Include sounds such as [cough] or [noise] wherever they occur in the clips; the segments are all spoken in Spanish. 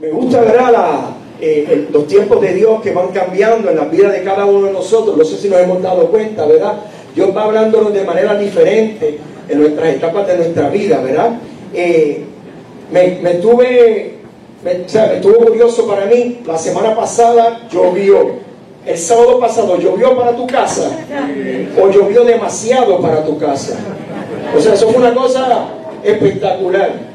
Me gusta ver a la, eh, los tiempos de Dios que van cambiando en la vida de cada uno de nosotros. No sé si nos hemos dado cuenta, ¿verdad? Dios va hablándonos de manera diferente en nuestras etapas de nuestra vida, ¿verdad? Eh, me, me, tuve, me, o sea, me estuvo curioso para mí, la semana pasada llovió. El sábado pasado llovió para tu casa o llovió demasiado para tu casa. O sea, eso es una cosa espectacular.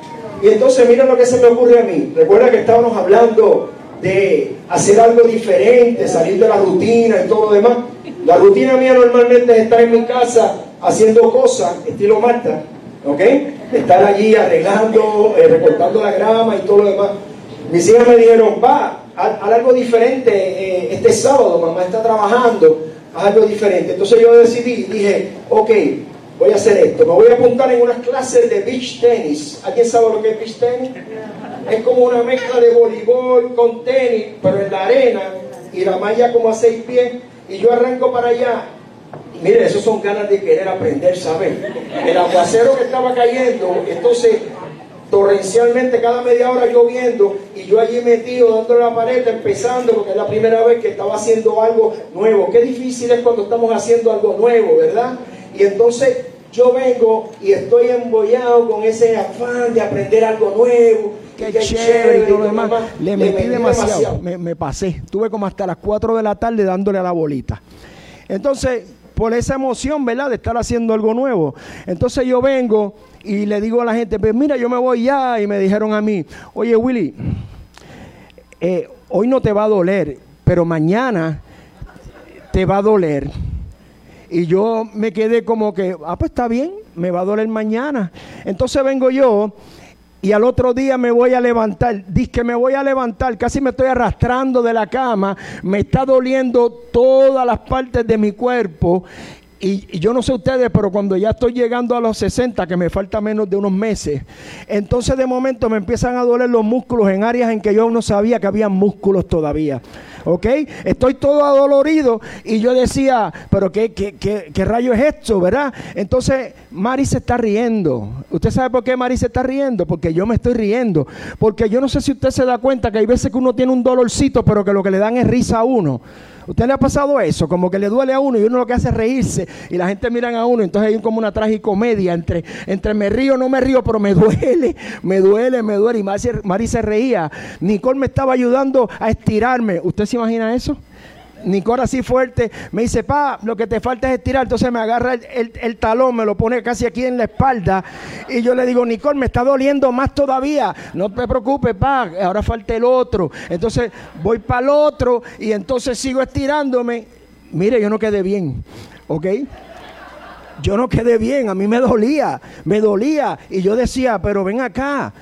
Y entonces mira lo que se me ocurre a mí. Recuerda que estábamos hablando de hacer algo diferente, salir de la rutina y todo lo demás. La rutina mía normalmente es estar en mi casa haciendo cosas, estilo Marta, ¿ok? Estar allí arreglando, eh, recortando la grama y todo lo demás. Mis hijas me dijeron, va, haz, algo diferente eh, este sábado, mamá está trabajando, haz algo diferente. Entonces yo decidí, dije, ok, voy a hacer esto, me voy a apuntar en unas clases de beach tenis. ¿Alguien sabe lo que es beach tenis? Es como una mezcla de voleibol con tenis, pero en la arena y la malla como a seis pies. Y yo arranco para allá. Mire, eso son ganas de querer aprender, ¿saben? El aguacero que estaba cayendo, entonces torrencialmente cada media hora lloviendo y yo allí metido dándole la pared, empezando, porque es la primera vez que estaba haciendo algo nuevo. Qué difícil es cuando estamos haciendo algo nuevo, ¿verdad? Y entonces yo vengo y estoy embollado con ese afán de aprender algo nuevo. Qué, chévere, y todo lo demás. Le metí, demasiado, Me, me, pasé. Estuve como hasta las 4 de la tarde dándole a la bolita. Entonces, por esa emoción, ¿verdad? De estar haciendo algo nuevo. Entonces yo vengo y le digo a la gente, pues mira, yo me voy ya. Y me dijeron a mí, oye Willy, eh, hoy no te va a doler, pero mañana te va a doler. Y yo me quedé como que, ah, pues está bien, me va a doler mañana. Entonces vengo yo y al otro día me voy a levantar. Dice que me voy a levantar, casi me estoy arrastrando de la cama, me está doliendo todas las partes de mi cuerpo. Y, yo no sé ustedes, pero cuando ya estoy llegando a los 60, que me falta menos de unos meses, entonces de momento me empiezan a doler los músculos en áreas en que yo no sabía que había músculos todavía. ¿Ok? Estoy todo adolorido y yo decía, pero ¿qué, qué, qué, rayo es esto, verdad? Entonces Mari se está riendo. ¿Usted sabe por qué Mari se está riendo? Porque yo me estoy riendo. Porque yo no sé si usted se da cuenta que hay veces que uno tiene un dolorcito, pero que lo que le dan es risa a uno. ¿Usted le ha pasado eso? Como que le duele a uno y uno lo que hace es reírse y la gente miran a uno. Entonces hay como una tragicomedia entre, entre me río, no me río, pero me [laughs] duele, me duele, me duele. Y Mari, se reía. Nicole me estaba ayudando a estirarme. ¿Usted se imagina eso? Nicole así fuerte, me dice, pa, lo que te falta es estirar. Entonces me agarra el, talón, me lo pone casi aquí en la espalda. Y yo le digo, Nicole, me está doliendo más todavía. No te preocupes, pa, ahora falta el otro. Entonces voy para el otro y entonces sigo estirándome. Mire, yo no quedé bien, ¿ok? Yo no quedé bien, a mí me dolía, me dolía. Y yo decía, pero ven acá,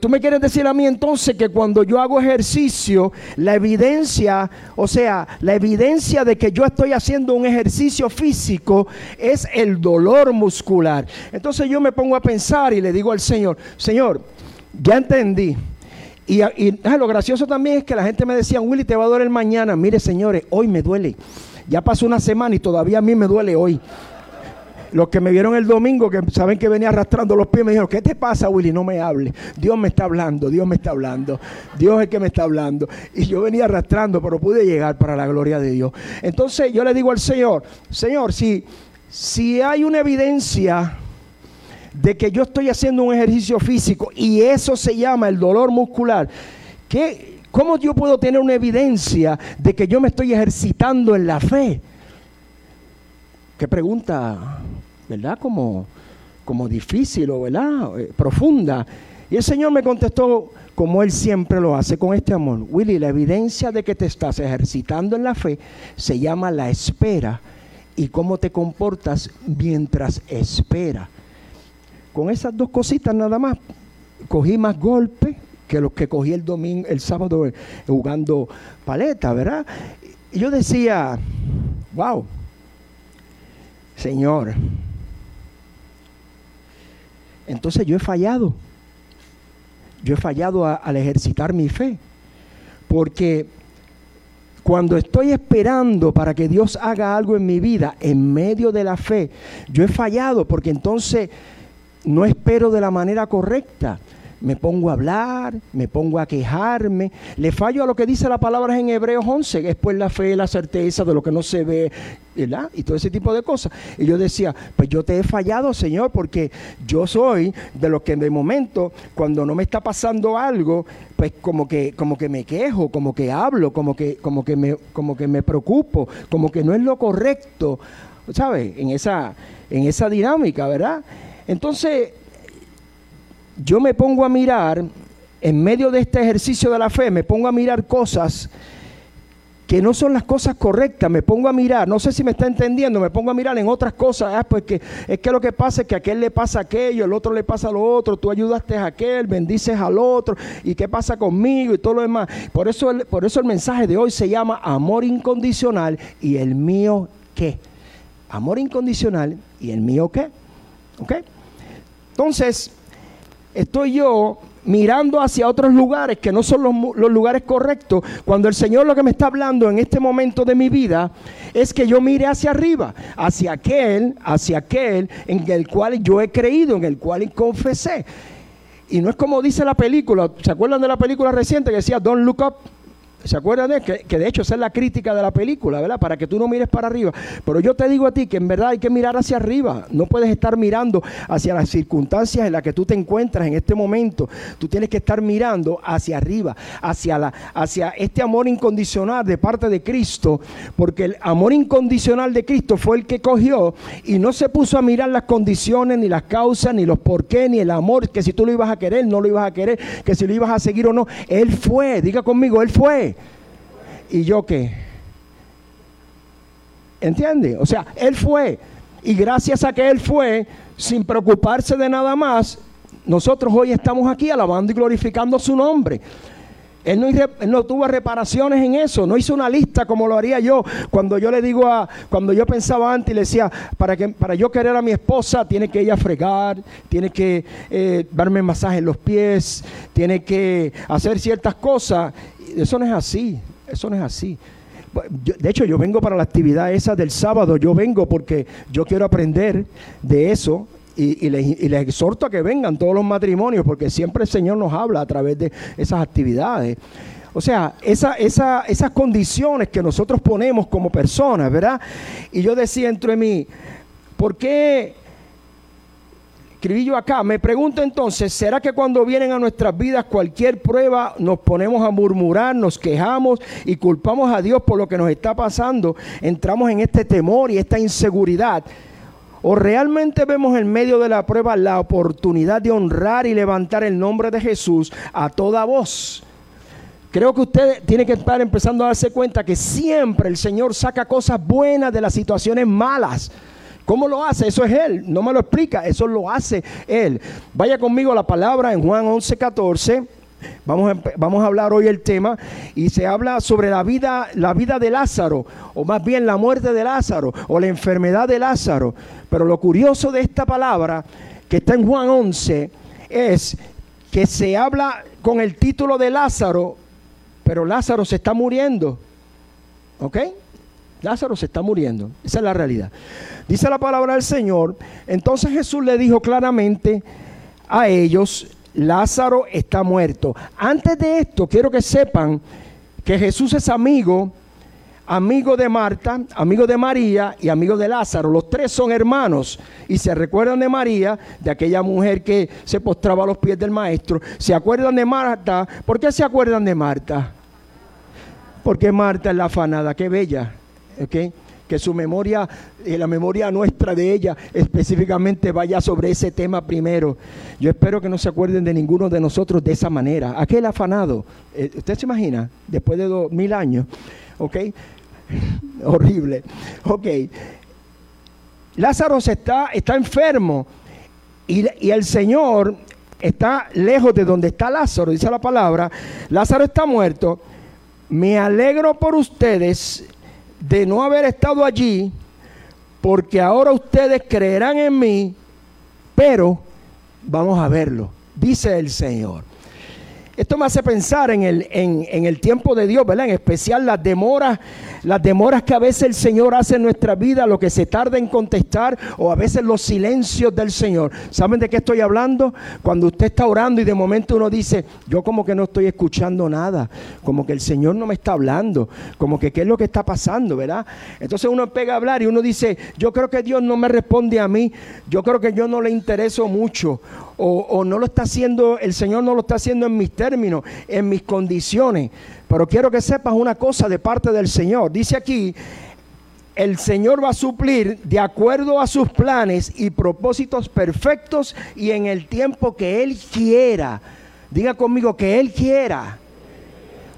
Tú me quieres decir a mí entonces que cuando yo hago ejercicio, la evidencia, o sea, la evidencia de que yo estoy haciendo un ejercicio físico es el dolor muscular. Entonces yo me pongo a pensar y le digo al Señor, Señor, ya entendí. Y, ah, lo gracioso también es que la gente me decía, Willy, te va a doler mañana. Mire, señores, hoy me duele. Ya pasó una semana y todavía a mí me duele hoy. Los que me vieron el domingo, que saben que venía arrastrando los pies, me dijeron, ¿qué te pasa, Willy? No me hables. Dios me está hablando, Dios me está hablando. Dios es el que me está hablando. Y yo venía arrastrando, pero pude llegar para la gloria de Dios. Entonces yo le digo al Señor, Señor, si, si hay una evidencia de que yo estoy haciendo un ejercicio físico y eso se llama el dolor muscular, ¿qué, ¿cómo yo puedo tener una evidencia de que yo me estoy ejercitando en la fe? Qué pregunta ¿verdad? Como, como difícil o, ¿verdad? Eh, profunda. Y el Señor me contestó como Él siempre lo hace con este amor. Willy, la evidencia de que te estás ejercitando en la fe se llama la espera y cómo te comportas mientras espera. Con esas dos cositas nada más, cogí más golpes que los que cogí el domingo, el sábado eh, jugando paleta, ¿verdad? Y yo decía, wow, Señor, entonces yo he fallado. Yo he fallado al ejercitar mi fe. Porque cuando estoy esperando para que Dios haga algo en mi vida, en medio de la fe, yo he fallado porque entonces no espero de la manera correcta. Me pongo a hablar, me pongo a quejarme, le fallo a lo que dice la palabra en Hebreos 11, que es pues la fe, la certeza de lo que no se ve, ¿verdad? Y todo ese tipo de cosas. Y yo decía, pues yo te he fallado, Señor, porque yo soy de los que de momento, cuando no me está pasando algo, pues como que, como que me quejo, como que hablo, como que, como que me, como que me preocupo, como que no es lo correcto, ¿sabes? En esa, en esa dinámica, ¿verdad? Entonces, yo me pongo a mirar, en medio de este ejercicio de la fe, me pongo a mirar cosas que no son las cosas correctas, me pongo a mirar, no sé si me está entendiendo, me pongo a mirar en otras cosas, ah, pues que es que lo que pasa es que a aquel le pasa aquello, el otro le pasa lo otro, tú ayudaste a aquel, bendices al otro, y qué pasa conmigo y todo lo demás. Por eso, por eso el mensaje de hoy se llama amor incondicional y el mío qué. Amor incondicional y el mío qué. ¿Ok? Entonces, estoy yo mirando hacia otros lugares que no son los, lugares correctos, cuando el Señor lo que me está hablando en este momento de mi vida es que yo mire hacia arriba, hacia aquel, hacia aquel en el cual yo he creído, en el cual confesé. Y no es como dice la película, ¿se acuerdan de la película reciente que decía Don't Look Up? ¿Se acuerdan de que, que de hecho esa es la crítica de la película, ¿verdad? Para que tú no mires para arriba. Pero yo te digo a ti que en verdad hay que mirar hacia arriba. No puedes estar mirando hacia las circunstancias en las que tú te encuentras en este momento. Tú tienes que estar mirando hacia arriba, hacia, la, hacia este amor incondicional de parte de Cristo. Porque el amor incondicional de Cristo fue el que cogió y no se puso a mirar las condiciones, ni las causas, ni los por qué, ni el amor, que si tú lo ibas a querer, no lo ibas a querer, que si lo ibas a seguir o no. Él fue, diga conmigo, Él fue. ¿Y yo qué? ¿Entiende? O sea, Él fue. Y gracias a que Él fue, sin preocuparse de nada más, nosotros hoy estamos aquí alabando y glorificando su nombre. Él no, tuvo reparaciones en eso, no hizo una lista como lo haría yo. Cuando yo le digo a, cuando yo pensaba antes y le decía, para, que, para yo querer a mi esposa, tiene que ella fregar, tiene que eh, darme masaje en los pies, tiene que hacer ciertas cosas. Eso no es así. Eso no es así. de hecho, yo vengo para la actividad esa del sábado, yo vengo porque yo quiero aprender de eso y, les, exhorto a que vengan todos los matrimonios porque siempre el Señor nos habla a través de esas actividades. O sea, esa, esa, esas condiciones que nosotros ponemos como personas, ¿verdad? Y yo decía entre mí, ¿por qué escribí yo acá, me pregunto entonces, ¿será que cuando vienen a nuestras vidas cualquier prueba nos ponemos a murmurar, nos quejamos y culpamos a Dios por lo que nos está pasando? Entramos en este temor y esta inseguridad. ¿O realmente vemos en medio de la prueba la oportunidad de honrar y levantar el nombre de Jesús a toda voz? Creo que usted tiene que estar empezando a darse cuenta que siempre el Señor saca cosas buenas de las situaciones malas. ¿Cómo lo hace? Eso es Él. No me lo explica, eso lo hace Él. Vaya conmigo a la palabra en Juan 11, 14. Vamos a, vamos a, hablar hoy el tema y se habla sobre la vida, la vida de Lázaro, o más bien la muerte de Lázaro, o la enfermedad de Lázaro. Pero lo curioso de esta palabra que está en Juan 11 es que se habla con el título de Lázaro, pero Lázaro se está muriendo. ¿Ok? Lázaro se está muriendo. Esa es la realidad. Dice la palabra del Señor. Entonces Jesús le dijo claramente a ellos, Lázaro está muerto. Antes de esto, quiero que sepan que Jesús es amigo, amigo de Marta, amigo de María y amigo de Lázaro. Los tres son hermanos y se recuerdan de María, de aquella mujer que se postraba a los pies del maestro. Se acuerdan de Marta. ¿Por qué se acuerdan de Marta? Porque Marta es la afanada, qué bella. Que su memoria, y la memoria nuestra de ella específicamente vaya sobre ese tema primero. Yo espero que no se acuerden de ninguno de nosotros de esa manera. Aquel afanado, eh, ¿usted se imagina? Después de dos mil años, ¿ok? [laughs] Horrible. Ok. Lázaro está, está enfermo y, y el Señor está lejos de donde está Lázaro, dice la palabra. Lázaro está muerto. Me alegro por ustedes de no haber estado allí, porque ahora ustedes creerán en mí, pero vamos a verlo, dice el Señor. esto me hace pensar en el, en, el tiempo de Dios. En especial las demoras, las demoras que a veces el Señor hace en nuestra vida, lo que se tarda en contestar, o a veces los silencios del Señor. ¿Saben de qué estoy hablando? Cuando usted está orando y de momento uno dice, yo como que no estoy escuchando nada, como que el Señor no me está hablando, como que qué es lo que está pasando, ¿verdad? Entonces uno pega a hablar y uno dice, yo creo que Dios no me responde a mí, yo creo que yo no le intereso mucho, o, no lo está haciendo, el Señor no lo está haciendo en mis términos, en mis condiciones. Pero quiero que sepas una cosa de parte del Señor. Dice aquí, el Señor va a suplir de acuerdo a sus planes y propósitos perfectos y en el tiempo que Él quiera. Diga conmigo que Él quiera.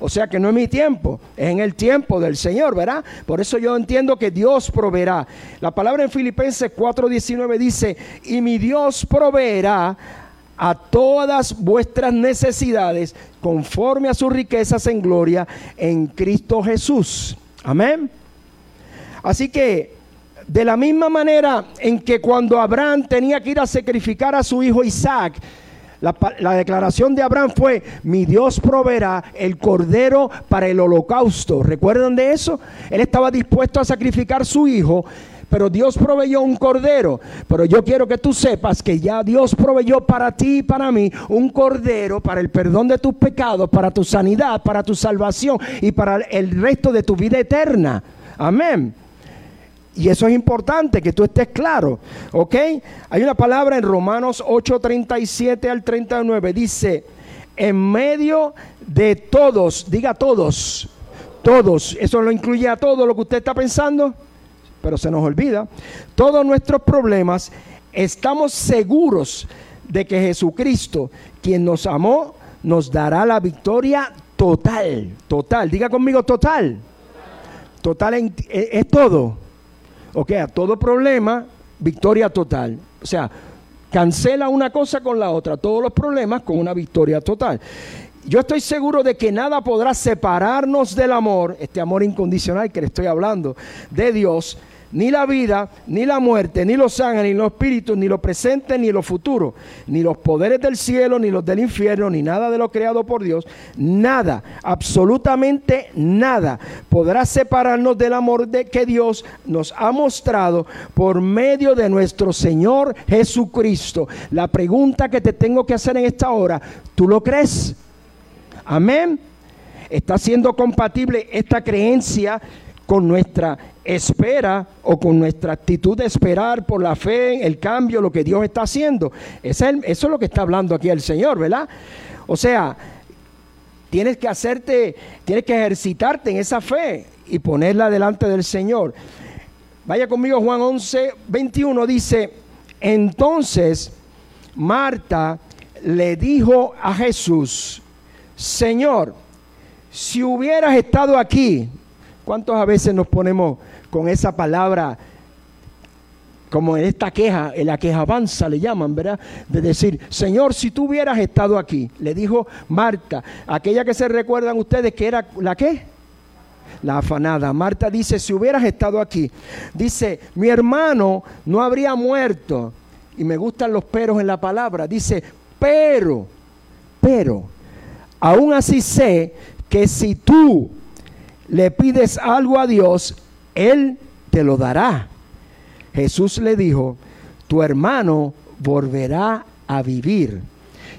O sea que no es mi tiempo, es en el tiempo del Señor, ¿verdad? Por eso yo entiendo que Dios proveerá. La palabra en Filipenses 4:19 dice, y mi Dios proveerá a todas vuestras necesidades conforme a sus riquezas en gloria en Cristo Jesús. Amén. Así que de la misma manera en que cuando Abraham tenía que ir a sacrificar a su hijo Isaac, la, declaración de Abraham fue, mi Dios proveerá el cordero para el holocausto. ¿Recuerdan de eso? Él estaba dispuesto a sacrificar su hijo, pero Dios proveyó un cordero. Pero yo quiero que tú sepas que ya Dios proveyó para ti y para mí un cordero para el perdón de tus pecados, para tu sanidad, para tu salvación y para el resto de tu vida eterna. Amén. Y eso es importante, que tú estés claro. ¿Ok? Hay una palabra en Romanos 8, 37 al 39. Dice, en medio de todos, diga todos, todos, eso lo incluye a todo lo que usted está pensando, pero se nos olvida, todos nuestros problemas, estamos seguros de que Jesucristo, quien nos amó, nos dará la victoria total, total, diga conmigo total, total es todo. Ok, a todo problema, victoria total. O sea, cancela una cosa con la otra, todos los problemas con una victoria total. Yo estoy seguro de que nada podrá separarnos del amor, este amor incondicional que le estoy hablando, de Dios, ni la vida, ni la muerte, ni los ángeles, ni los espíritus, ni lo presente, ni lo futuro, ni los poderes del cielo, ni los del infierno, ni nada de lo creado por Dios, nada, absolutamente nada podrá separarnos del amor de que Dios nos ha mostrado por medio de nuestro Señor Jesucristo. La pregunta que te tengo que hacer en esta hora, ¿tú lo crees? Amén. ¿Está siendo compatible esta creencia con nuestra espera o con nuestra actitud de esperar por la fe, el cambio, lo que Dios está haciendo. Eso es, lo que está hablando aquí el Señor, ¿verdad? O sea, tienes que hacerte, tienes que ejercitarte en esa fe y ponerla delante del Señor. Vaya conmigo, Juan 11, 21 dice, entonces Marta le dijo a Jesús, Señor, si hubieras estado aquí, ¿Cuántos a veces nos ponemos con esa palabra como en esta queja, en la queja avanza le llaman, ¿verdad? De decir, Señor, si tú hubieras estado aquí, le dijo Marta, aquella que se recuerdan ustedes que era la qué? La afanada. Marta dice, si hubieras estado aquí, dice, mi hermano no habría muerto. Y me gustan los peros en la palabra. Dice, pero, pero, aún así sé que si tú le pides algo a Dios, Él te lo dará. Jesús le dijo, tu hermano volverá a vivir.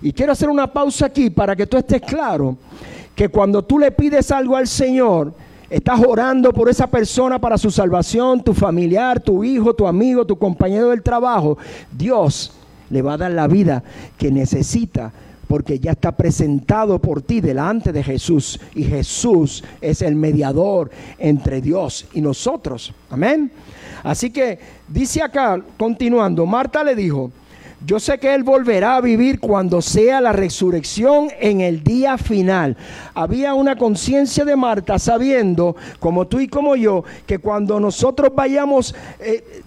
Y quiero hacer una pausa aquí para que tú estés claro que cuando tú le pides algo al Señor, estás orando por esa persona para su salvación, tu familiar, tu hijo, tu amigo, tu compañero del trabajo, Dios le va a dar la vida que necesita porque ya está presentado por ti delante de Jesús y Jesús es el mediador entre Dios y nosotros. Amén. Así que dice acá, continuando, Marta le dijo, yo sé que Él volverá a vivir cuando sea la resurrección en el día final. Había una conciencia de Marta sabiendo, como tú y como yo, que cuando nosotros vayamos eh,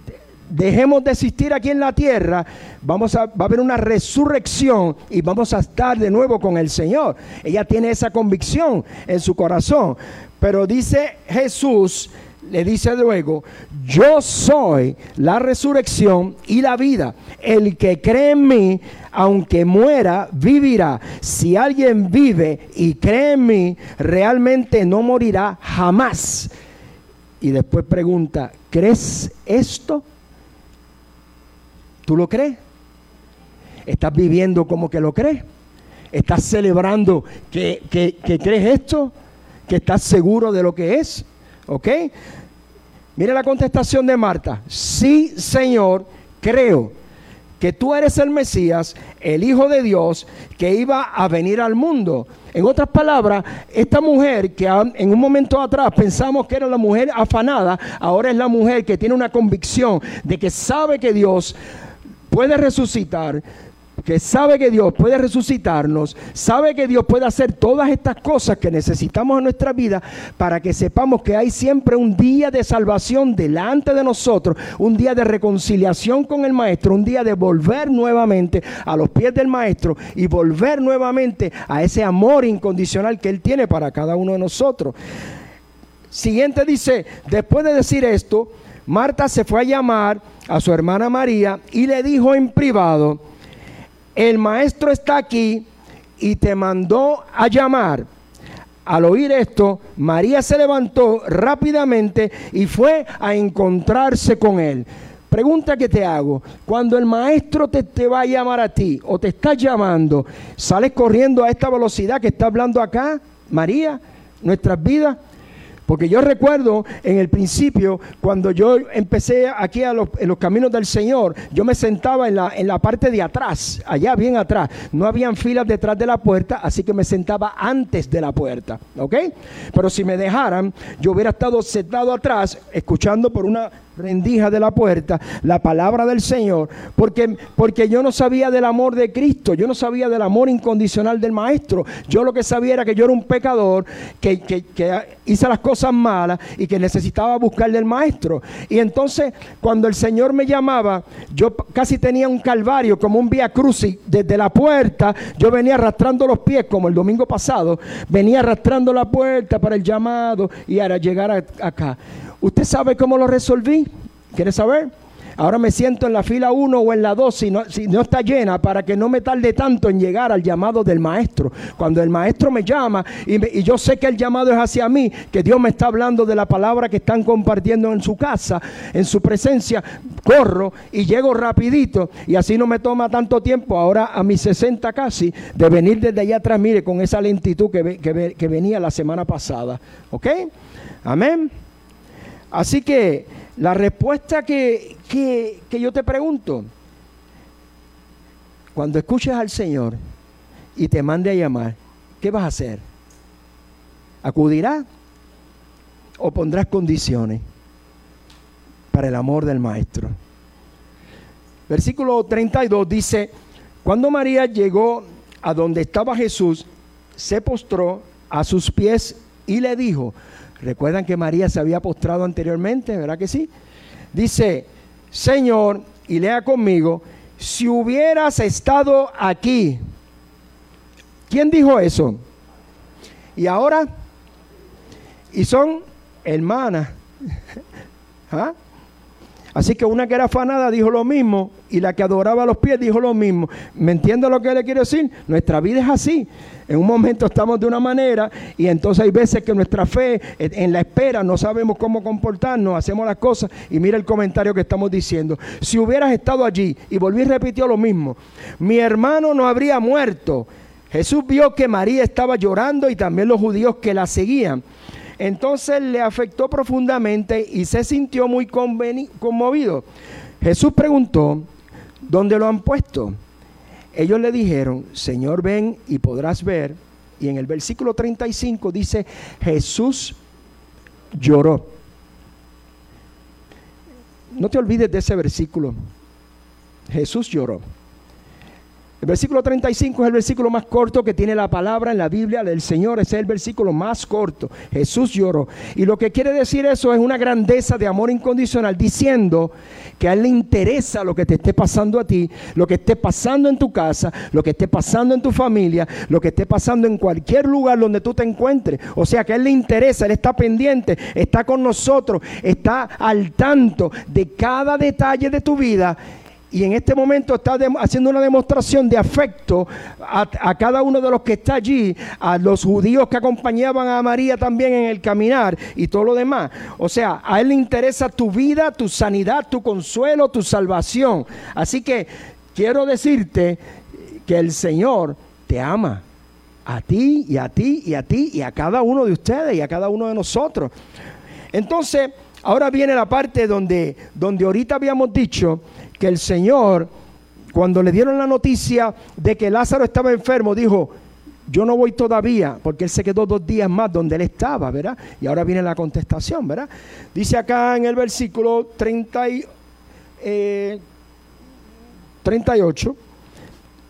dejemos de existir aquí en la tierra, vamos a, va a haber una resurrección y vamos a estar de nuevo con el Señor. Ella tiene esa convicción en su corazón. Pero dice Jesús le dice luego, yo soy la resurrección y la vida. El que cree en mí, aunque muera, vivirá. Si alguien vive y cree en mí, realmente no morirá jamás. Y después pregunta, ¿crees esto? ¿Tú lo crees? ¿Estás viviendo como que lo crees? ¿Estás celebrando que, que crees esto? ¿Que estás seguro de lo que es? ¿Ok? Mire la contestación de Marta. Sí, Señor, creo que tú eres el Mesías, el Hijo de Dios, que iba a venir al mundo. En otras palabras, esta mujer que en un momento atrás pensamos que era la mujer afanada, ahora es la mujer que tiene una convicción de que sabe que Dios puede resucitar, que sabe que Dios puede resucitarnos, sabe que Dios puede hacer todas estas cosas que necesitamos en nuestra vida para que sepamos que hay siempre un día de salvación delante de nosotros, un día de reconciliación con el Maestro, un día de volver nuevamente a los pies del Maestro y volver nuevamente a ese amor incondicional que Él tiene para cada uno de nosotros. Siguiente dice, después de decir esto, Marta se fue a llamar a su hermana María y le dijo en privado, el maestro está aquí y te mandó a llamar. Al oír esto, María se levantó rápidamente y fue a encontrarse con él. Pregunta que te hago, cuando el maestro te, te, va a llamar a ti o te está llamando, ¿sales corriendo a esta velocidad que está hablando acá, María, nuestras vidas? Porque yo recuerdo en el principio, cuando yo empecé aquí a los, en los caminos del Señor, yo me sentaba en la, en la parte de atrás, allá bien atrás. No habían filas detrás de la puerta, así que me sentaba antes de la puerta. ¿Ok? Pero si me dejaran, yo hubiera estado sentado atrás, escuchando por una rendija de la puerta la palabra del Señor, porque, porque yo no sabía del amor de Cristo, yo no sabía del amor incondicional del Maestro. Yo lo que sabía era que yo era un pecador, que, que, hice las cosas malas y que necesitaba buscar del Maestro. Y entonces, cuando el Señor me llamaba, yo casi tenía un calvario, como un vía crucis, desde la puerta, yo venía arrastrando los pies, como el domingo pasado, venía arrastrando la puerta para el llamado y ahora llegar acá. ¿Usted sabe cómo lo resolví? ¿Quiere saber? Ahora me siento en la fila 1 o en la 2 si no, si no está llena para que no me tarde tanto en llegar al llamado del maestro. Cuando el maestro me llama y, yo sé que el llamado es hacia mí, que Dios me está hablando de la palabra que están compartiendo en su casa, en su presencia, corro y llego rapidito y así no me toma tanto tiempo, ahora a mis 60 casi, de venir desde allá atrás, mire, con esa lentitud que, que, que venía la semana pasada. ¿Ok? Amén. Así que la respuesta que, yo te pregunto, cuando escuches al Señor y te mande a llamar, ¿qué vas a hacer? ¿Acudirás o pondrás condiciones para el amor del Maestro? Versículo 32 dice, cuando María llegó a donde estaba Jesús, se postró a sus pies y le dijo, Recuerdan que María se había postrado anteriormente, ¿verdad que sí? Dice, Señor, y lea conmigo, si hubieras estado aquí, ¿quién dijo eso? Y ahora, y son hermanas. [laughs] ¿Ah? Así que una que era afanada dijo lo mismo y la que adoraba los pies dijo lo mismo. ¿Me entiende lo que le quiero decir? Nuestra vida es así. En un momento estamos de una manera y entonces hay veces que nuestra fe en la espera no sabemos cómo comportarnos, hacemos las cosas y mira el comentario que estamos diciendo. Si hubieras estado allí y volví y repitió lo mismo, mi hermano no habría muerto. Jesús vio que María estaba llorando y también los judíos que la seguían. Entonces le afectó profundamente y se sintió muy conmovido. Jesús preguntó, ¿dónde lo han puesto? Ellos le dijeron, Señor, ven y podrás ver. Y en el versículo 35 dice, Jesús lloró. No te olvides de ese versículo. Jesús lloró. El versículo 35 es el versículo más corto que tiene la palabra en la Biblia del Señor. Ese es el versículo más corto. Jesús lloró. Y lo que quiere decir eso es una grandeza de amor incondicional, diciendo que a Él le interesa lo que te esté pasando a ti, lo que esté pasando en tu casa, lo que esté pasando en tu familia, lo que esté pasando en cualquier lugar donde tú te encuentres. O sea que a Él le interesa, Él está pendiente, está con nosotros, está al tanto de cada detalle de tu vida y en este momento está haciendo una demostración de afecto a, cada uno de los que está allí, a los judíos que acompañaban a María también en el caminar y todo lo demás. O sea, a Él le interesa tu vida, tu sanidad, tu consuelo, tu salvación. Así que quiero decirte que el Señor te ama. A ti y a ti y a ti y a cada uno de ustedes y a cada uno de nosotros. Entonces, ahora viene la parte donde, donde ahorita habíamos dicho que el Señor, cuando le dieron la noticia de que Lázaro estaba enfermo, dijo, yo no voy todavía, porque él se quedó dos días más donde él estaba, ¿verdad? Y ahora viene la contestación, ¿verdad? Dice acá en el versículo 30 y, 38, eh,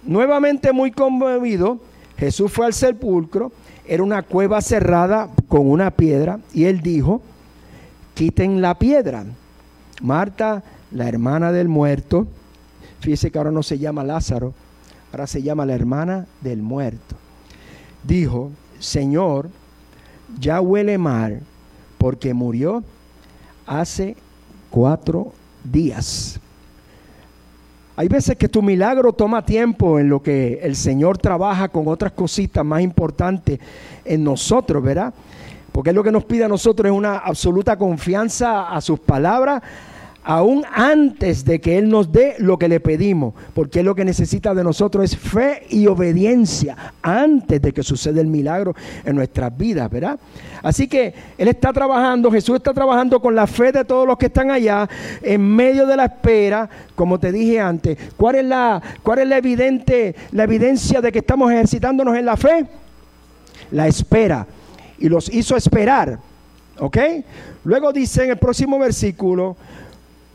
nuevamente muy conmovido, Jesús fue al sepulcro, era una cueva cerrada con una piedra, y él dijo, quiten la piedra. Marta la hermana del muerto, fíjese que ahora no se llama Lázaro, ahora se llama la hermana del muerto, dijo, Señor, ya huele mal porque murió hace cuatro días. Hay veces que tu milagro toma tiempo en lo que el Señor trabaja con otras cositas más importantes en nosotros, ¿verdad? Porque lo que nos pide a nosotros es una absoluta confianza a sus palabras, aún antes de que Él nos dé lo que le pedimos, porque lo que necesita de nosotros es fe y obediencia antes de que suceda el milagro en nuestras vidas, ¿verdad? Así que Él está trabajando, Jesús está trabajando con la fe de todos los que están allá, en medio de la espera, como te dije antes. ¿Cuál es la, cuál es la evidente, la evidencia de que estamos ejercitándonos en la fe? La espera. Y los hizo esperar. ¿Ok? Luego dice en el próximo versículo,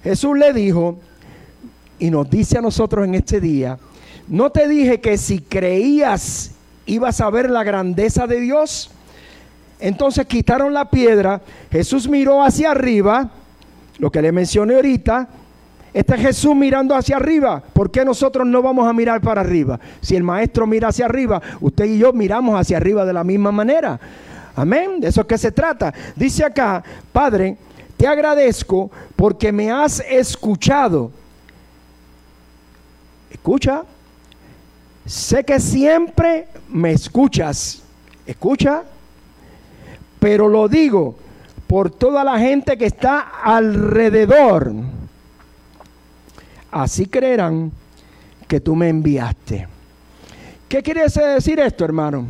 Jesús le dijo, y nos dice a nosotros en este día, no te dije que si creías ibas a ver la grandeza de Dios. Entonces quitaron la piedra, Jesús miró hacia arriba, lo que le mencioné ahorita, este Jesús mirando hacia arriba. ¿Por qué nosotros no vamos a mirar para arriba? Si el maestro mira hacia arriba, usted y yo miramos hacia arriba de la misma manera. Amén. De eso es que se trata. Dice acá, Padre, te agradezco porque me has escuchado. Escucha. Sé que siempre me escuchas. Escucha. Pero lo digo por toda la gente que está alrededor. Así creerán que tú me enviaste. ¿Qué quiere decir esto, hermano?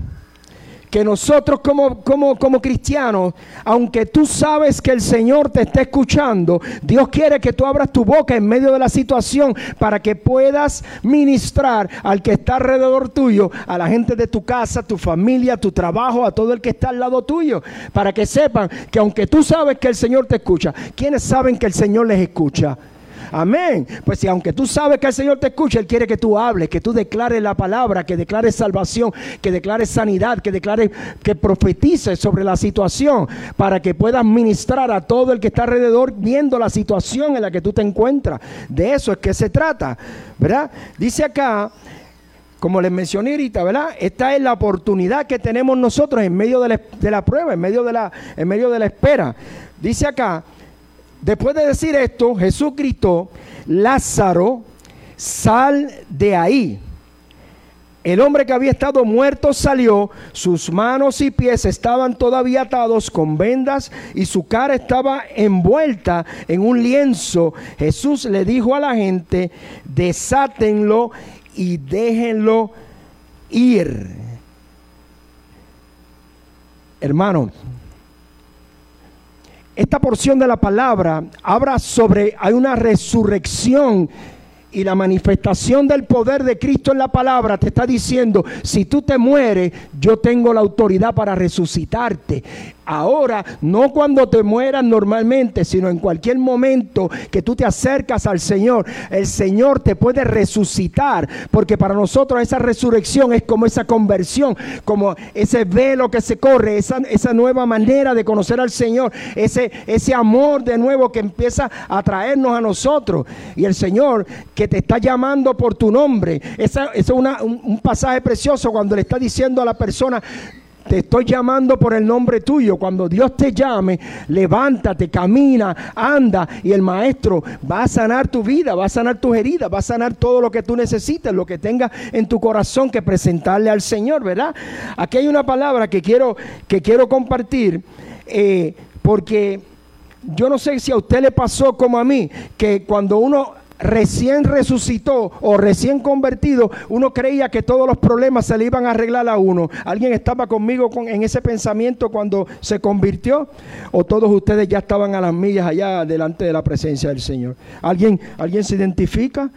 Que nosotros como, como, como cristianos, aunque tú sabes que el Señor te está escuchando, Dios quiere que tú abras tu boca en medio de la situación para que puedas ministrar al que está alrededor tuyo, a la gente de tu casa, tu familia, tu trabajo, a todo el que está al lado tuyo, para que sepan que aunque tú sabes que el Señor te escucha, ¿quiénes saben que el Señor les escucha? Amén. Pues si aunque tú sabes que el Señor te escucha, Él quiere que tú hables, que tú declares la palabra, que declares salvación, que declares sanidad, que declares, que profetices sobre la situación, para que puedas ministrar a todo el que está alrededor viendo la situación en la que tú te encuentras. De eso es que se trata, ¿verdad? Dice acá como les mencioné ahorita, ¿verdad? Esta es la oportunidad que tenemos nosotros en medio de la, de la, prueba, en medio de la, en medio de la espera. Dice acá, Después de decir esto, Jesús gritó, Lázaro, sal de ahí. El hombre que había estado muerto salió, sus manos y pies estaban todavía atados con vendas y su cara estaba envuelta en un lienzo. Jesús le dijo a la gente, desátenlo y déjenlo ir. Hermano, esta porción de la palabra habla sobre, hay una resurrección Y la manifestación del poder de Cristo en la palabra te está diciendo, si tú te mueres, yo tengo la autoridad para resucitarte. Ahora, no cuando te mueras normalmente, sino en cualquier momento que tú te acercas al Señor, el Señor te puede resucitar, porque para nosotros esa resurrección es como esa conversión, como ese velo que se corre, esa, esa nueva manera de conocer al Señor, ese, ese amor de nuevo que empieza a traernos a nosotros. Y el Señor que te está llamando por tu nombre, ese es un, un pasaje precioso cuando le está diciendo a la persona, te estoy llamando por el nombre tuyo. Cuando Dios te llame, levántate, camina, anda y el maestro va a sanar tu vida, va a sanar tus heridas, va a sanar todo lo que tú necesites, lo que tengas en tu corazón que presentarle al Señor, ¿verdad? Aquí hay una palabra que quiero, que quiero compartir eh, porque yo no sé si a usted le pasó como a mí, que cuando uno recién resucitó o recién convertido, uno creía que todos los problemas se le iban a arreglar a uno. ¿Alguien estaba conmigo con, en ese pensamiento cuando se convirtió? ¿O todos ustedes ya estaban a las millas allá delante de la presencia del Señor? ¿Alguien, ¿alguien se identifica?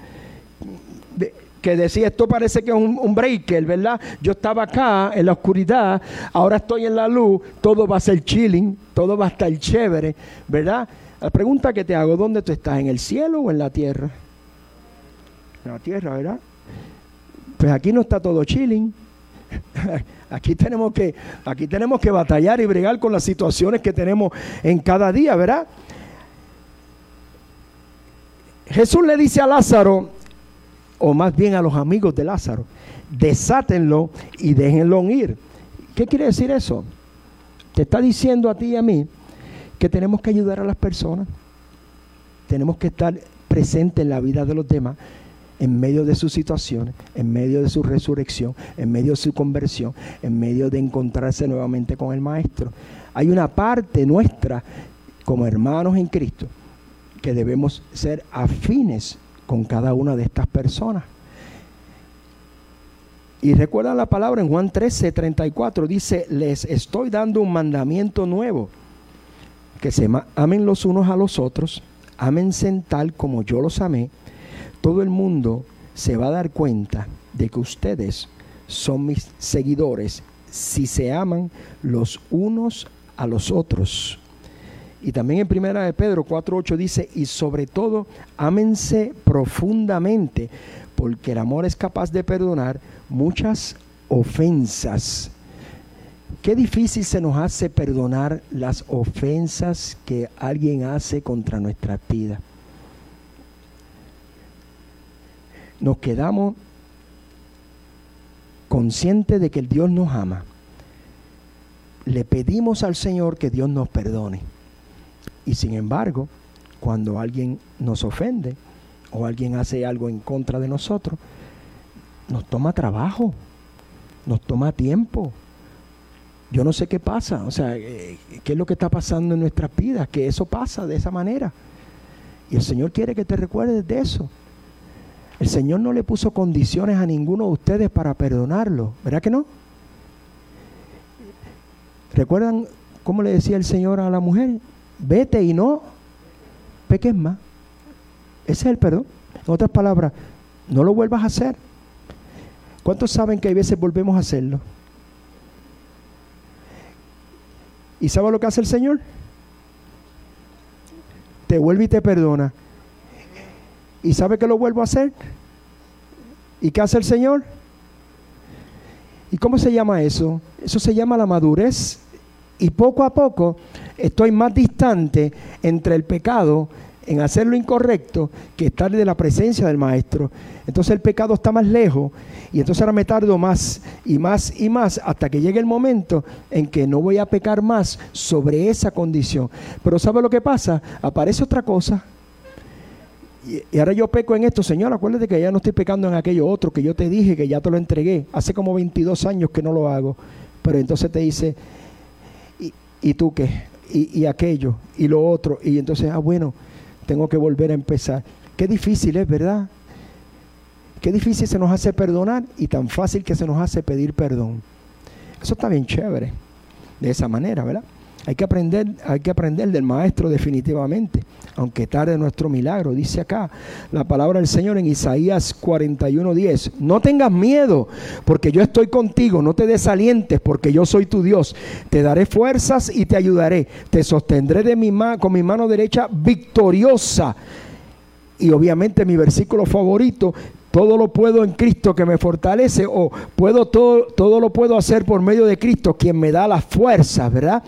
que decía, esto parece que es un, un, breaker, ¿verdad? Yo estaba acá en la oscuridad, ahora estoy en la luz, todo va a ser chilling, todo va a estar chévere, ¿verdad? La pregunta que te hago, ¿dónde tú estás? ¿En el cielo o en la tierra? En la tierra, ¿verdad? Pues aquí no está todo chilling. [laughs] Aquí tenemos que, aquí tenemos que batallar y bregar con las situaciones que tenemos en cada día, ¿verdad? Jesús le dice a Lázaro, o más bien a los amigos de Lázaro, desátenlo y déjenlo ir. ¿Qué quiere decir eso? Te está diciendo a ti y a mí que tenemos que ayudar a las personas, tenemos que estar presentes en la vida de los demás, en medio de sus situaciones, en medio de su resurrección, en medio de su conversión, en medio de encontrarse nuevamente con el Maestro. Hay una parte nuestra como hermanos en Cristo que debemos ser afines con cada una de estas personas. Y recuerda la palabra en Juan 13, 34, dice, les estoy dando un mandamiento nuevo que se amen los unos a los otros, amense tal como yo los amé, todo el mundo se va a dar cuenta de que ustedes son mis seguidores si se aman los unos a los otros. Y también en primera de Pedro 4:8 dice, "Y sobre todo, ámense profundamente, porque el amor es capaz de perdonar muchas ofensas." Qué difícil se nos hace perdonar las ofensas que alguien hace contra nuestra vida. Nos quedamos conscientes de que el Dios nos ama. Le pedimos al Señor que Dios nos perdone. Y sin embargo, cuando alguien nos ofende o alguien hace algo en contra de nosotros, nos toma trabajo, nos toma tiempo, yo no sé qué pasa, o sea, eh, qué es lo que está pasando en nuestras vidas, que eso pasa de esa manera. Y el Señor quiere que te recuerdes de eso. El Señor no le puso condiciones a ninguno de ustedes para perdonarlo, ¿verdad que no? ¿Recuerdan cómo le decía el Señor a la mujer? Vete y no peques más. Ese es el perdón. En otras palabras, no lo vuelvas a hacer. ¿Cuántos saben que hay veces volvemos a hacerlo? ¿Y sabe lo que hace el Señor? Te vuelve y te perdona. ¿Y sabe que lo vuelvo a hacer? ¿Y qué hace el Señor? ¿Y cómo se llama eso? Eso se llama la madurez. Y poco a poco estoy más distante entre el pecado en hacer lo incorrecto que estar de la presencia del maestro. Entonces el pecado está más lejos y entonces ahora me tardo más y más y más hasta que llegue el momento en que no voy a pecar más sobre esa condición. Pero ¿sabe lo que pasa? Aparece otra cosa. Y, ahora yo peco en esto, Señor, acuérdate que ya no estoy pecando en aquello otro que yo te dije que ya te lo entregué. Hace como 22 años que no lo hago. Pero entonces te dice, ¿y, tú qué? Y, y aquello, y lo otro. Y entonces, ah, bueno, tengo que volver a empezar. Qué difícil es, ¿verdad? Qué difícil se nos hace perdonar y tan fácil que se nos hace pedir perdón. Eso está bien chévere, de esa manera, ¿verdad? Hay que aprender, hay que aprender del maestro definitivamente, aunque tarde nuestro milagro. Dice acá la palabra del Señor en Isaías 41:10. No tengas miedo, porque yo estoy contigo, no te desalientes, porque yo soy tu Dios. Te daré fuerzas y te ayudaré. Te sostendré de mi con mi mano derecha victoriosa. Y obviamente mi versículo favorito, todo lo puedo en Cristo que me fortalece o puedo todo, todo lo puedo hacer por medio de Cristo quien me da la fuerza, ¿verdad?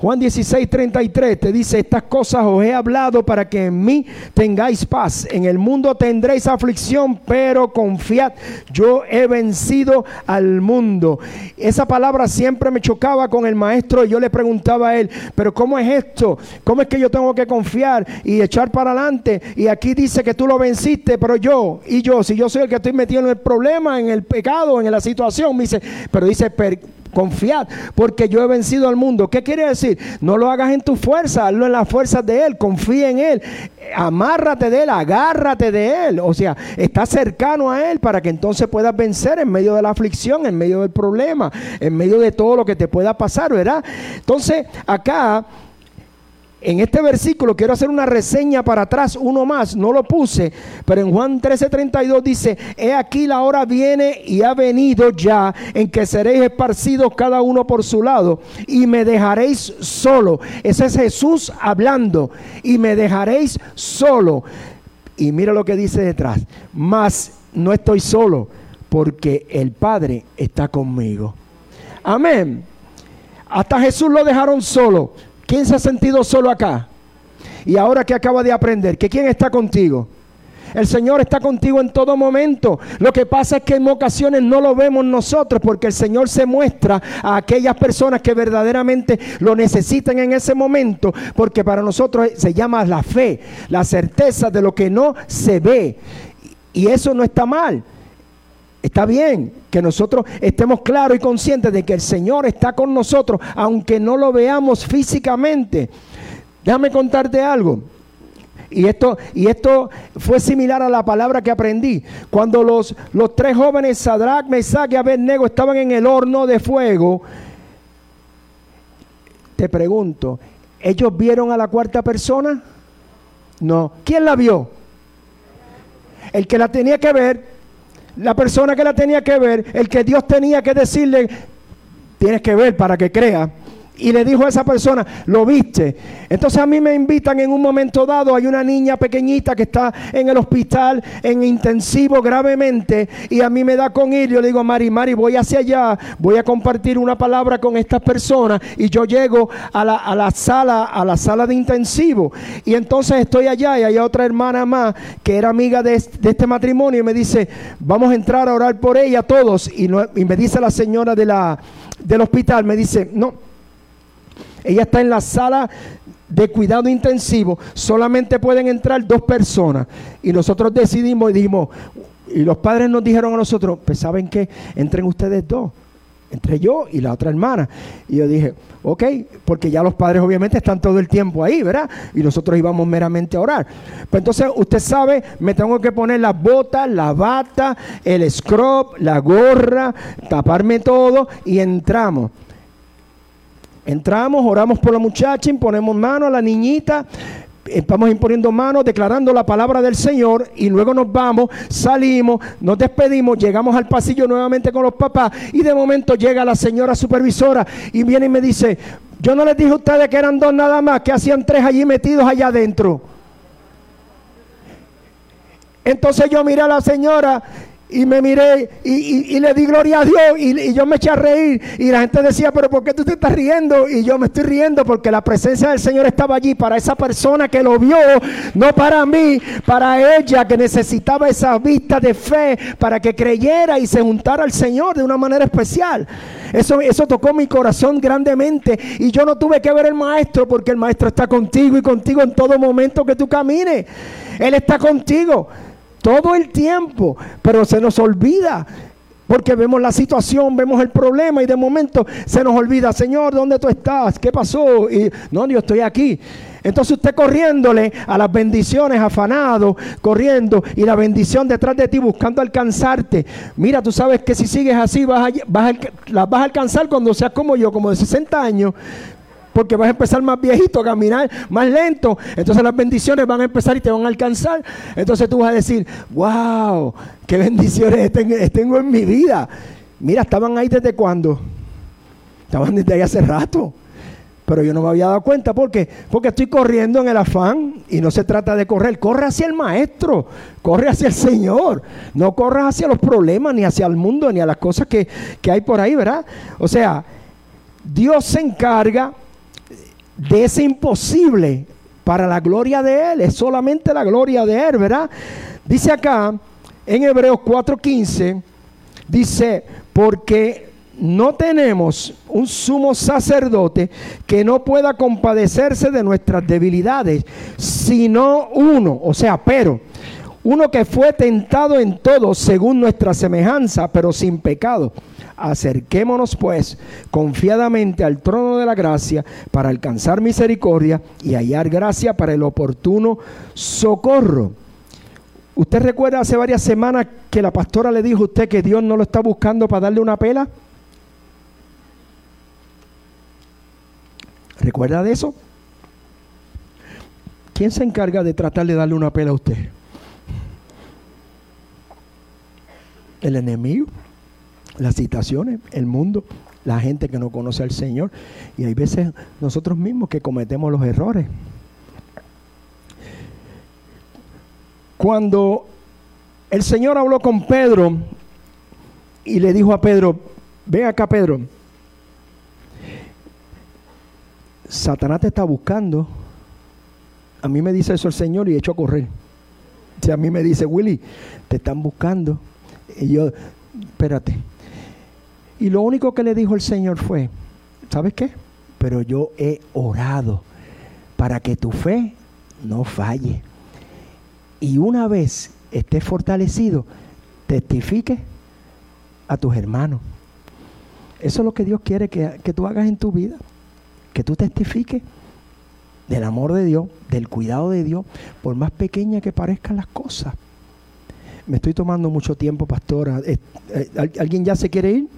Juan 16, 33 te dice, estas cosas os he hablado para que en mí tengáis paz. En el mundo tendréis aflicción, pero confiad, yo he vencido al mundo. Esa palabra siempre me chocaba con el maestro y yo le preguntaba a él, pero ¿cómo es esto? ¿Cómo es que yo tengo que confiar y echar para adelante? Y aquí dice que tú lo venciste, pero yo, y yo, si yo soy el que estoy metido en el problema, en el pecado, en la situación, me dice, pero dice, confiad, porque yo he vencido al mundo. ¿Qué quiere decir? No lo hagas en tu fuerza, hazlo en las fuerzas de Él, confía en Él, amárrate de Él, agárrate de Él, o sea, está cercano a Él para que entonces puedas vencer en medio de la aflicción, en medio del problema, en medio de todo lo que te pueda pasar, ¿verdad? Entonces, acá en este versículo quiero hacer una reseña para atrás, uno más, no lo puse, pero en Juan 13:32 dice, he aquí la hora viene y ha venido ya en que seréis esparcidos cada uno por su lado y me dejaréis solo. Ese es Jesús hablando y me dejaréis solo. Y mira lo que dice detrás, mas no estoy solo porque el Padre está conmigo. Amén. Hasta Jesús lo dejaron solo ¿Quién se ha sentido solo acá? Y ahora que acaba de aprender, que quién está contigo. El Señor está contigo en todo momento. Lo que pasa es que en ocasiones no lo vemos nosotros porque el Señor se muestra a aquellas personas que verdaderamente lo necesitan en ese momento. Porque para nosotros se llama la fe, la certeza de lo que no se ve. Y eso no está mal. Está bien que nosotros estemos claros y conscientes de que el Señor está con nosotros, aunque no lo veamos físicamente. Déjame contarte algo. Y esto, y esto fue similar a la palabra que aprendí. Cuando los, los tres jóvenes, Sadrach, Mesach y Abednego, estaban en el horno de fuego, te pregunto, ¿ellos vieron a la cuarta persona? No. ¿Quién la vio? El que la tenía que ver la persona que la tenía que ver, el que Dios tenía que decirle, tienes que ver para que crea y le dijo a esa persona, lo viste. Entonces a mí me invitan en un momento dado, hay una niña pequeñita que está en el hospital en intensivo gravemente y a mí me da con ir, yo digo, Mari, Mari, voy hacia allá, voy a compartir una palabra con estas personas y yo llego a la, a la sala, a la sala de intensivo. Y entonces estoy allá y hay otra hermana más que era amiga de, este matrimonio y me dice, vamos a entrar a orar por ella todos y, y me dice la señora de la, del hospital, me dice, no, ella está en la sala de cuidado intensivo. Solamente pueden entrar dos personas. Y nosotros decidimos y dijimos, y los padres nos dijeron a nosotros, pues saben que entren ustedes dos. Entre yo y la otra hermana. Y yo dije, ok, porque ya los padres obviamente están todo el tiempo ahí, ¿verdad? Y nosotros íbamos meramente a orar. Pues entonces usted sabe, me tengo que poner las botas, la bata, el scrub, la gorra, taparme todo y entramos. Entramos, oramos por la muchacha, imponemos mano a la niñita, eh, vamos imponiendo manos, declarando la palabra del Señor y luego nos vamos, salimos, nos despedimos, llegamos al pasillo nuevamente con los papás y de momento llega la señora supervisora y viene y me dice, yo no les dije a ustedes que eran dos nada más, que hacían tres allí metidos allá adentro. Entonces yo miré a la señora y me miré y, le di gloria a Dios y, yo me eché a reír y la gente decía, pero ¿por qué tú te estás riendo? Y yo me estoy riendo porque la presencia del Señor estaba allí para esa persona que lo vio, no para mí, para ella que necesitaba esa vista de fe para que creyera y se juntara al Señor de una manera especial. Eso, eso tocó mi corazón grandemente y yo no tuve que ver el maestro porque el maestro está contigo y contigo en todo momento que tú camines. Él está contigo todo el tiempo, pero se nos olvida. Porque vemos la situación, vemos el problema y de momento se nos olvida, Señor, ¿dónde tú estás? ¿Qué pasó? Y no, yo estoy aquí. Entonces usted corriéndole a las bendiciones, afanado, corriendo y la bendición detrás de ti buscando alcanzarte. Mira, tú sabes que si sigues así vas a, vas a, las vas a alcanzar cuando seas como yo, como de 60 años, porque vas a empezar más viejito a caminar más lento. Entonces las bendiciones van a empezar y te van a alcanzar. Entonces tú vas a decir, wow, qué bendiciones [laughs] tengo en mi vida. Mira, estaban ahí desde cuándo? Estaban desde ahí hace rato. Pero yo no me había dado cuenta. ¿Por qué? Porque estoy corriendo en el afán y no se trata de correr. Corre hacia el maestro, corre hacia el Señor. No corras hacia los problemas, ni hacia el mundo, ni a las cosas que, que hay por ahí, ¿verdad? O sea, Dios se encarga de ese imposible para la gloria de Él. Es solamente la gloria de Él, ¿verdad? Dice acá en Hebreos 4:15, dice, porque no tenemos un sumo sacerdote que no pueda compadecerse de nuestras debilidades, sino uno, o sea, pero, uno que fue tentado en todo según nuestra semejanza, pero sin pecado. Acerquémonos pues confiadamente al trono de la gracia para alcanzar misericordia y hallar gracia para el oportuno socorro. ¿Usted recuerda hace varias semanas que la pastora le dijo a usted que Dios no lo está buscando para darle una pela? ¿Recuerda de eso? ¿Quién se encarga de tratar de darle una pela a usted? El enemigo, las situaciones, el mundo, la gente que no conoce al Señor. Y hay veces nosotros mismos que cometemos los errores. Cuando el Señor habló con Pedro y le dijo a Pedro, ven acá Pedro, Satanás te está buscando. A mí me dice eso el Señor y echo a correr. Si a mí me dice, Willy, te están buscando. Y yo, espérate. Y lo único que le dijo el Señor fue, ¿sabes qué? Pero yo he orado para que tu fe no falle. Y una vez estés fortalecido, testifique a tus hermanos. Eso es lo que Dios quiere que, que tú hagas en tu vida que tú testifiques del amor de Dios, del cuidado de Dios, por más pequeñas que parezcan las cosas. Me estoy tomando mucho tiempo, pastora. Eh, ¿Alguien ya se quiere ir?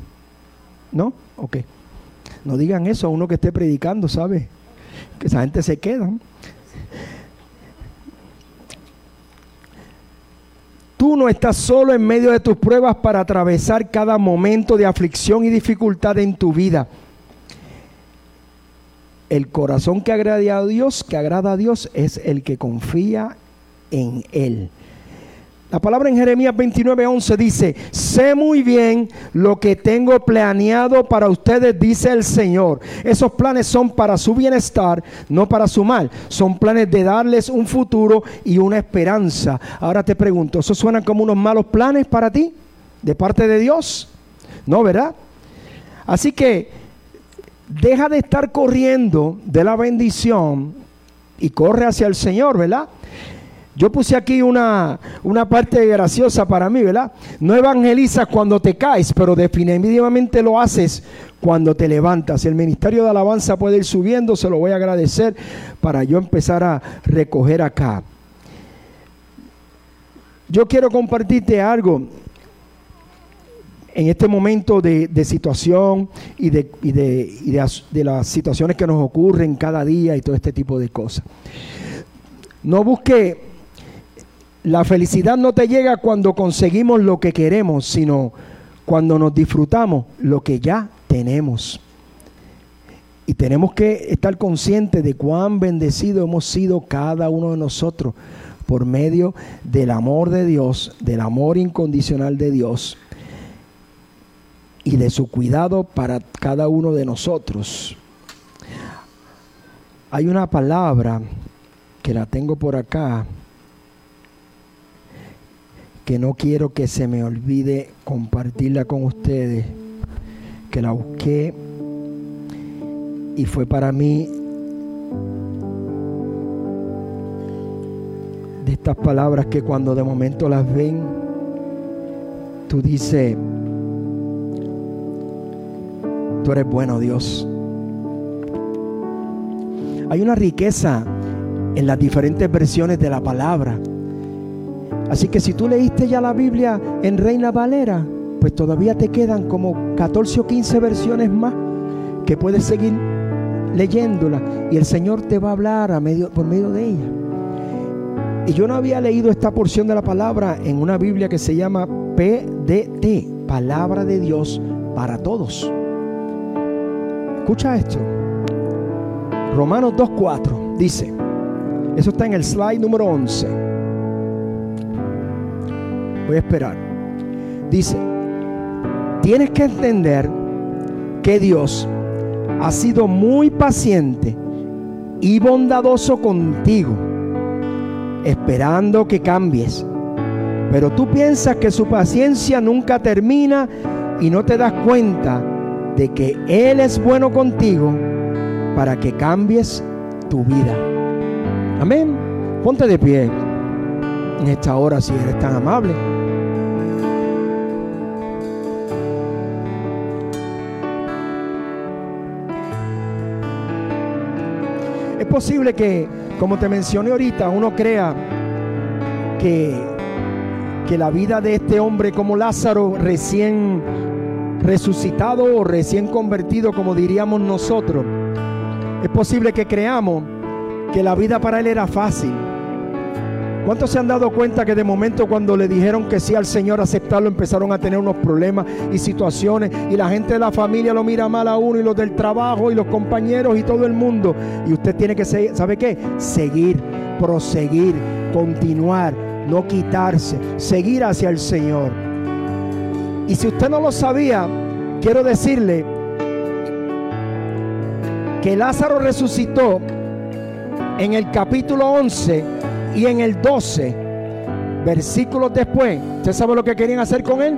¿No? Ok. No digan eso a uno que esté predicando, ¿sabe? Que esa gente se queda. Tú no estás solo en medio de tus pruebas para atravesar cada momento de aflicción y dificultad en tu vida el corazón que agrada a Dios, que agrada a Dios, es el que confía en Él. La palabra en Jeremías 29:11 dice, sé muy bien lo que tengo planeado para ustedes, dice el Señor. Esos planes son para su bienestar, no para su mal. Son planes de darles un futuro y una esperanza. Ahora te pregunto, ¿eso suenan como unos malos planes para ti? ¿De parte de Dios? No, ¿verdad? Así que deja de estar corriendo de la bendición y corre hacia el Señor, ¿verdad? Yo puse aquí una, una parte graciosa para mí, ¿verdad? No evangelizas cuando te caes, pero definitivamente lo haces cuando te levantas. El ministerio de alabanza puede ir subiendo, se lo voy a agradecer para yo empezar a recoger acá. Yo quiero compartirte algo en este momento de, situación y, de, de, las situaciones que nos ocurren cada día y todo este tipo de cosas. No busque, la felicidad no te llega cuando conseguimos lo que queremos, sino cuando nos disfrutamos lo que ya tenemos. Y tenemos que estar conscientes de cuán bendecido hemos sido cada uno de nosotros por medio del amor de Dios, del amor incondicional de Dios y de su cuidado para cada uno de nosotros. Hay una palabra que la tengo por acá que no quiero que se me olvide compartirla con ustedes, que la busqué y fue para mí de estas palabras que cuando de momento las ven, tú dices, Tú eres bueno, Dios. Hay una riqueza en las diferentes versiones de la palabra. Así que si tú leíste ya la Biblia en Reina Valera, pues todavía te quedan como 14 o 15 versiones más que puedes seguir leyéndola y el Señor te va a hablar a medio, por medio de ella. Y yo no había leído esta porción de la palabra en una Biblia que se llama PDT, Palabra de Dios para Todos. Escucha esto. Romanos 2.4 dice, eso está en el slide número 11. Voy a esperar. Dice, tienes que entender que Dios ha sido muy paciente y bondadoso contigo, esperando que cambies. Pero tú piensas que su paciencia nunca termina y no te das cuenta de que Él es bueno contigo para que cambies tu vida. Amén. Ponte de pie en esta hora si eres tan amable. Posible que, como te mencioné ahorita, uno crea que, que la vida de este hombre como Lázaro recién resucitado o recién convertido, como diríamos nosotros, es posible que creamos que la vida para él era fácil ¿Cuántos se han dado cuenta que de momento cuando le dijeron que sí al Señor aceptarlo empezaron a tener unos problemas y situaciones y la gente de la familia lo mira mal a uno y los del trabajo y los compañeros y todo el mundo? Y usted tiene que, ¿sabe qué? Seguir, proseguir, continuar, no quitarse, seguir hacia el Señor. Y si usted no lo sabía, quiero decirle que Lázaro resucitó en el capítulo 11 y en el 12, versículos después, ¿usted sabe lo que querían hacer con él?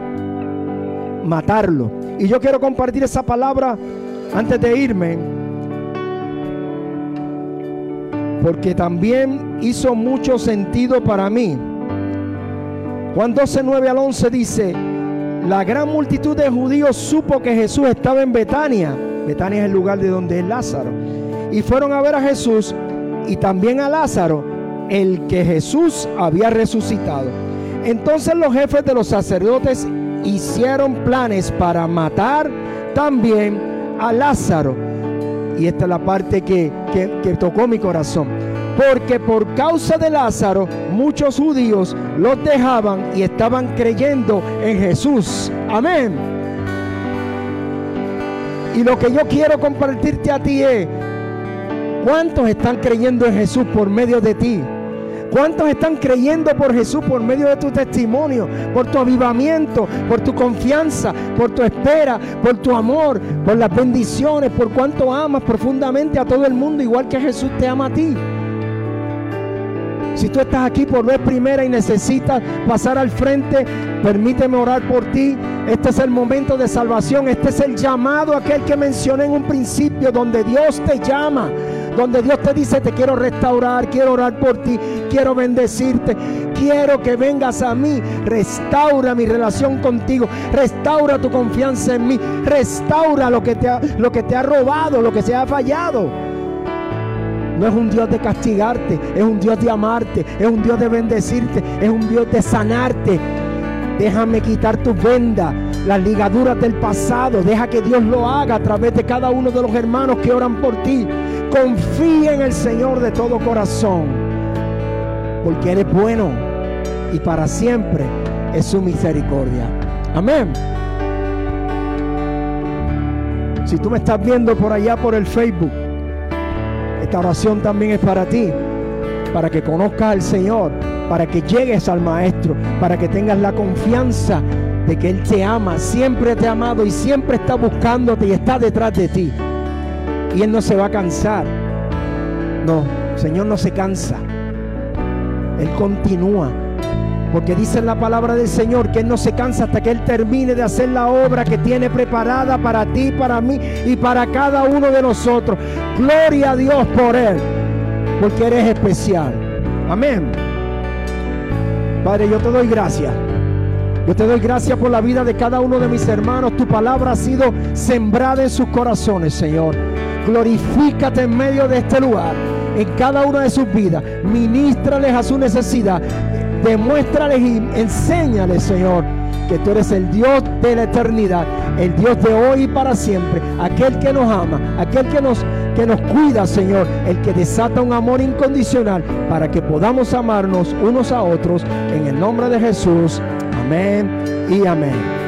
Matarlo. Y yo quiero compartir esa palabra antes de irme. Porque también hizo mucho sentido para mí. Juan 12, 9 al 11 dice, la gran multitud de judíos supo que Jesús estaba en Betania. Betania es el lugar de donde es Lázaro. Y fueron a ver a Jesús y también a Lázaro el que Jesús había resucitado. Entonces los jefes de los sacerdotes hicieron planes para matar también a Lázaro. Y esta es la parte que, tocó mi corazón. Porque por causa de Lázaro muchos judíos los dejaban y estaban creyendo en Jesús. Amén. Y lo que yo quiero compartirte a ti es, ¿cuántos están creyendo en Jesús por medio de ti? ¿Cuántos están creyendo por Jesús por medio de tu testimonio, por tu avivamiento, por tu confianza, por tu espera, por tu amor, por las bendiciones, por cuánto amas profundamente a todo el mundo, igual que Jesús te ama a ti? Si tú estás aquí por vez primera y necesitas pasar al frente, permíteme orar por ti. Este es el momento de salvación. Este es el llamado aquel que mencioné en un principio, donde Dios te llama donde Dios te dice, te quiero restaurar, quiero orar por ti, quiero bendecirte, quiero que vengas a mí, restaura mi relación contigo, restaura tu confianza en mí, restaura lo que te ha, lo que te ha robado, lo que se ha fallado. No es un Dios de castigarte, es un Dios de amarte, es un Dios de bendecirte, es un Dios de sanarte. Déjame quitar tus vendas, las ligaduras del pasado. Deja que Dios lo haga a través de cada uno de los hermanos que oran por ti. Confía en el Señor de todo corazón, porque Él es bueno y para siempre es su misericordia. Amén. Si tú me estás viendo por allá por el Facebook, esta oración también es para ti, para que conozcas al Señor, para que llegues al Maestro, para que tengas la confianza de que Él te ama, siempre te ha amado y siempre está buscándote y está detrás de ti y Él no se va a cansar. No, Señor no se cansa. Él continúa. Porque dice en la palabra del Señor que Él no se cansa hasta que Él termine de hacer la obra que tiene preparada para ti, para mí y para cada uno de nosotros. Gloria a Dios por Él. Porque eres especial. Amén. Padre, yo te doy gracias. Yo te doy gracias por la vida de cada uno de mis hermanos. Tu palabra ha sido sembrada en sus corazones, Señor. Glorifícate en medio de este lugar, en cada una de sus vidas. Ministrales a su necesidad. Demuéstrales y enséñales, Señor, porque tú eres el Dios de la eternidad, el Dios de hoy y para siempre, aquel que nos ama, aquel que nos, que nos cuida, Señor, el que desata un amor incondicional para que podamos amarnos unos a otros en el nombre de Jesús. Amén y amén.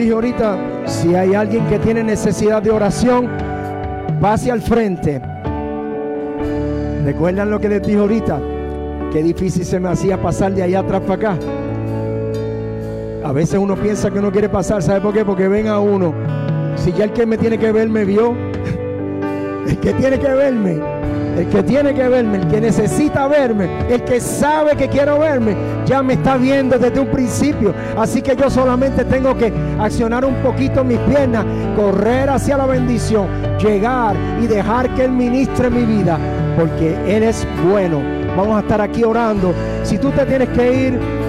Dije ahorita, si hay alguien que tiene necesidad de oración, pase al frente. ¿Recuerdan lo que les dije ahorita? Qué difícil se me hacía pasar de allá atrás para acá. A veces uno piensa que no quiere pasar, ¿sabe por qué? Porque ven a uno. Si ya el que me tiene que ver me vio, [laughs] el que tiene que verme el que tiene que verme, el que necesita verme, el que sabe que quiero verme, ya me está viendo desde un principio. Así que yo solamente tengo que accionar un poquito mis piernas, correr hacia la bendición, llegar y dejar que Él ministre mi vida, porque Él es bueno. Vamos a estar aquí orando. Si tú te tienes que ir,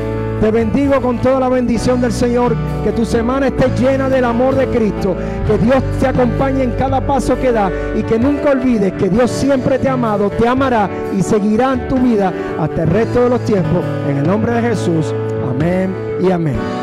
te bendigo con toda la bendición del Señor. Que tu semana esté llena del amor de Cristo. Que Dios te acompañe en cada paso que da. Y que nunca olvides que Dios siempre te ha amado, te amará y seguirá en tu vida hasta el resto de los tiempos. En el nombre de Jesús. Amén y amén.